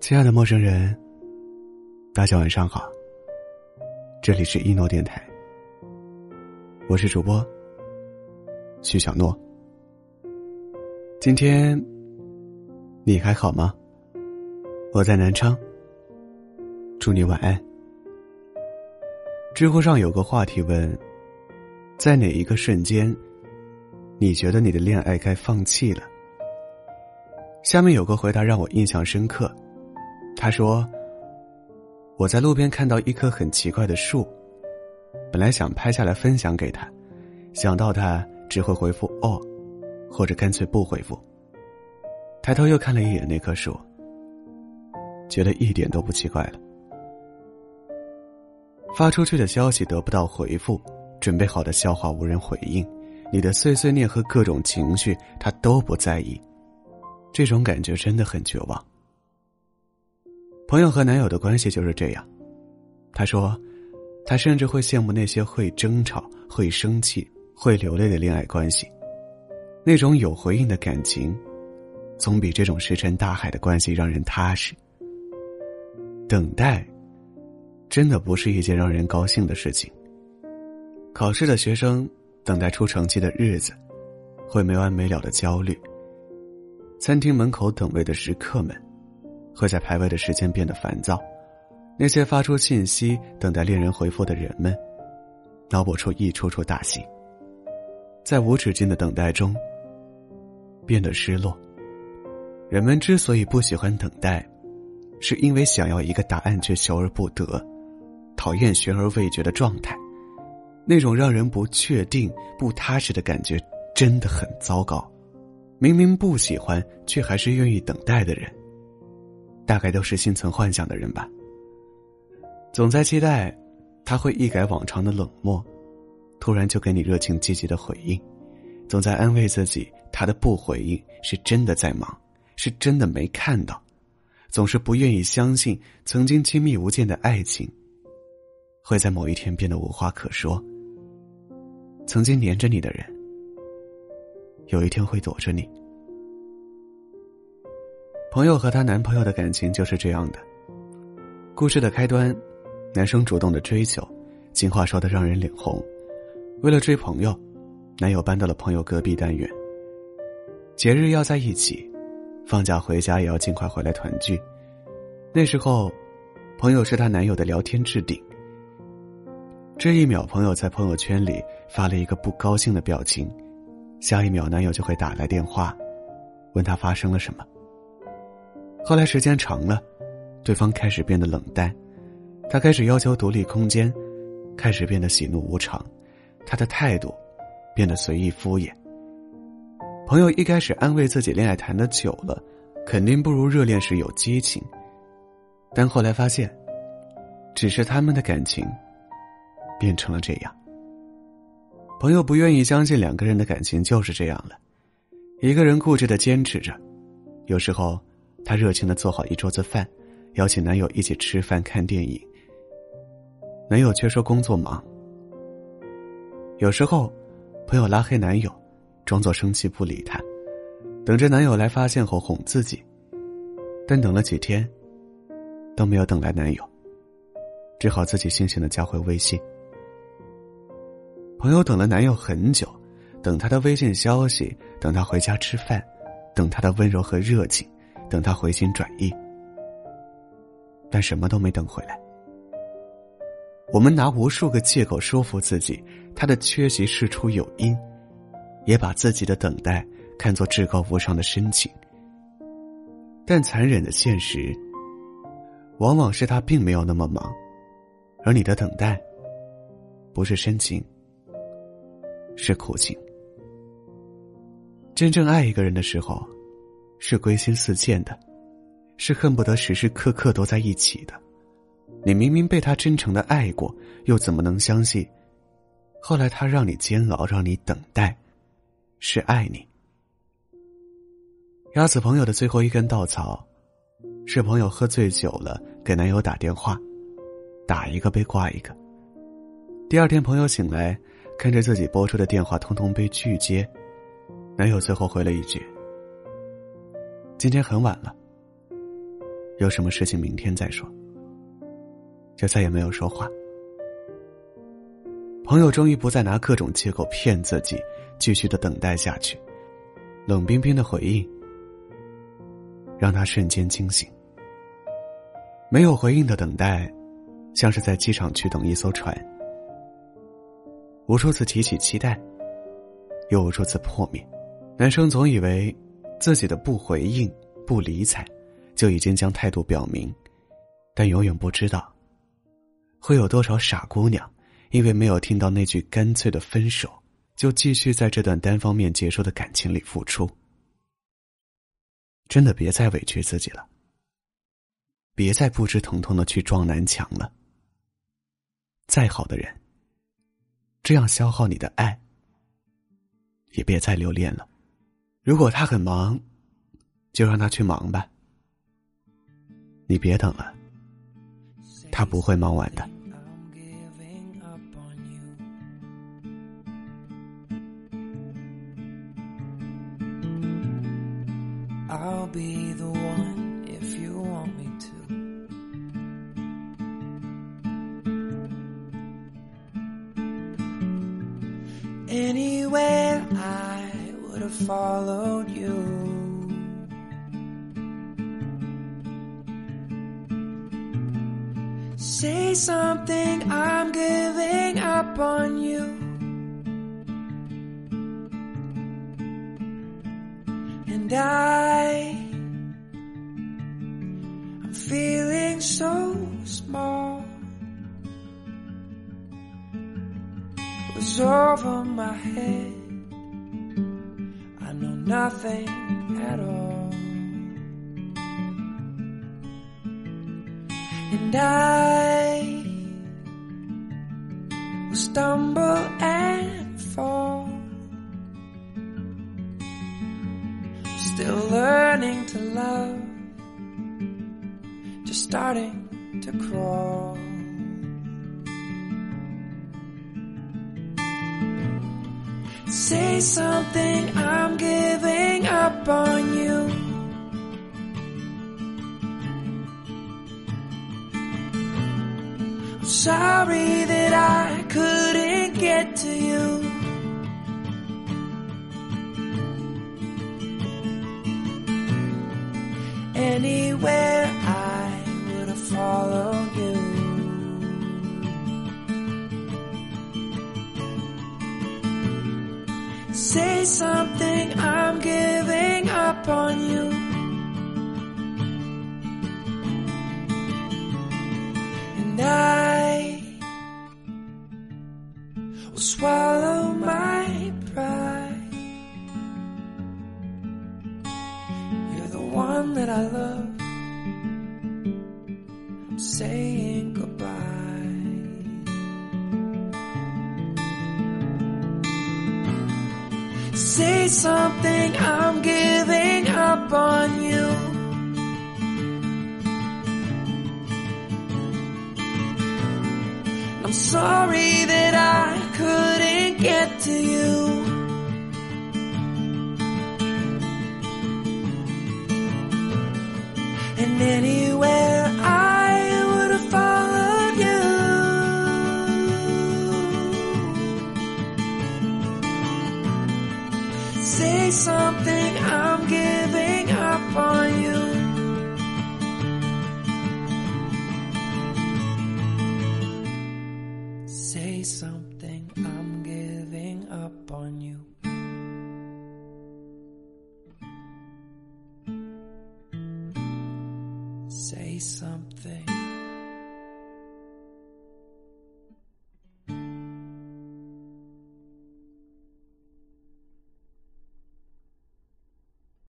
亲爱的陌生人，大家晚上好。这里是一诺电台，我是主播徐小诺。今天你还好吗？我在南昌，祝你晚安。知乎上有个话题问：在哪一个瞬间，你觉得你的恋爱该放弃了？下面有个回答让我印象深刻。他说：“我在路边看到一棵很奇怪的树，本来想拍下来分享给他，想到他只会回复‘哦’，或者干脆不回复。抬头又看了一眼那棵树，觉得一点都不奇怪了。发出去的消息得不到回复，准备好的笑话无人回应，你的碎碎念和各种情绪他都不在意，这种感觉真的很绝望。”朋友和男友的关系就是这样，他说，他甚至会羡慕那些会争吵、会生气、会流泪的恋爱关系，那种有回应的感情，总比这种石沉大海的关系让人踏实。等待，真的不是一件让人高兴的事情。考试的学生等待出成绩的日子，会没完没了的焦虑。餐厅门口等位的食客们。会在排位的时间变得烦躁，那些发出信息等待恋人回复的人们，脑补出一出出大戏。在无止境的等待中，变得失落。人们之所以不喜欢等待，是因为想要一个答案却求而不得，讨厌悬而未决的状态，那种让人不确定、不踏实的感觉真的很糟糕。明明不喜欢，却还是愿意等待的人。大概都是心存幻想的人吧。总在期待，他会一改往常的冷漠，突然就给你热情积极的回应；总在安慰自己，他的不回应是真的在忙，是真的没看到；总是不愿意相信，曾经亲密无间的爱情，会在某一天变得无话可说。曾经黏着你的人，有一天会躲着你。朋友和她男朋友的感情就是这样的。故事的开端，男生主动的追求，情话说的让人脸红。为了追朋友，男友搬到了朋友隔壁单元。节日要在一起，放假回家也要尽快回来团聚。那时候，朋友是她男友的聊天置顶。这一秒，朋友在朋友圈里发了一个不高兴的表情，下一秒，男友就会打来电话，问他发生了什么。后来时间长了，对方开始变得冷淡，他开始要求独立空间，开始变得喜怒无常，他的态度变得随意敷衍。朋友一开始安慰自己，恋爱谈的久了，肯定不如热恋时有激情，但后来发现，只是他们的感情变成了这样。朋友不愿意相信两个人的感情就是这样了，一个人固执的坚持着，有时候。她热情的做好一桌子饭，邀请男友一起吃饭看电影。男友却说工作忙。有时候，朋友拉黑男友，装作生气不理他，等着男友来发现后哄自己。但等了几天，都没有等来男友，只好自己悻悻的加回微信。朋友等了男友很久，等他的微信消息，等他回家吃饭，等他的温柔和热情。等他回心转意，但什么都没等回来。我们拿无数个借口说服自己，他的缺席事出有因，也把自己的等待看作至高无上的深情。但残忍的现实，往往是他并没有那么忙，而你的等待，不是深情，是苦情。真正爱一个人的时候。是归心似箭的，是恨不得时时刻刻都在一起的。你明明被他真诚的爱过，又怎么能相信，后来他让你煎熬，让你等待，是爱你？压死朋友的最后一根稻草，是朋友喝醉酒了给男友打电话，打一个被挂一个。第二天朋友醒来，看着自己拨出的电话通通被拒接，男友最后回了一句：“今天很晚了，有什么事情明天再说。”就再也没有说话。朋友终于不再拿各种借口骗自己，继续的等待下去。冷冰冰的回应让他瞬间惊醒。没有回应的等待，像是在机场去等一艘船，无数次提起期待，又无数次破灭。男生总以为自己的不回应、不理睬，就已经将态度表明，但永远不知道，会有多少傻姑娘。因为没有听到那句干脆的分手，就继续在这段单方面结束的感情里付出。真的别再委屈自己了，别再不知疼痛的去撞南墙了。再好的人，这样消耗你的爱，也别再留恋了。如果他很忙，就让他去忙吧。你别等了，他不会忙完的。I'll be the one followed you. Say something, I'm giving up on you. And I, I'm feeling so small. It was over my head. Nothing at all. And I will stumble and fall. Still learning to love, just starting to crawl. Say something, I'm giving up on you. I'm sorry that I couldn't get to you. anywhere Say something, I'm giving up on you. And I will swallow my pride. You're the one that I love. I'm saying goodbye. Say something, I'm giving up on you. I'm sorry that I couldn't get to you. And anywhere Say something, I'm giving up on you. Say something, I'm giving up on you. Say something.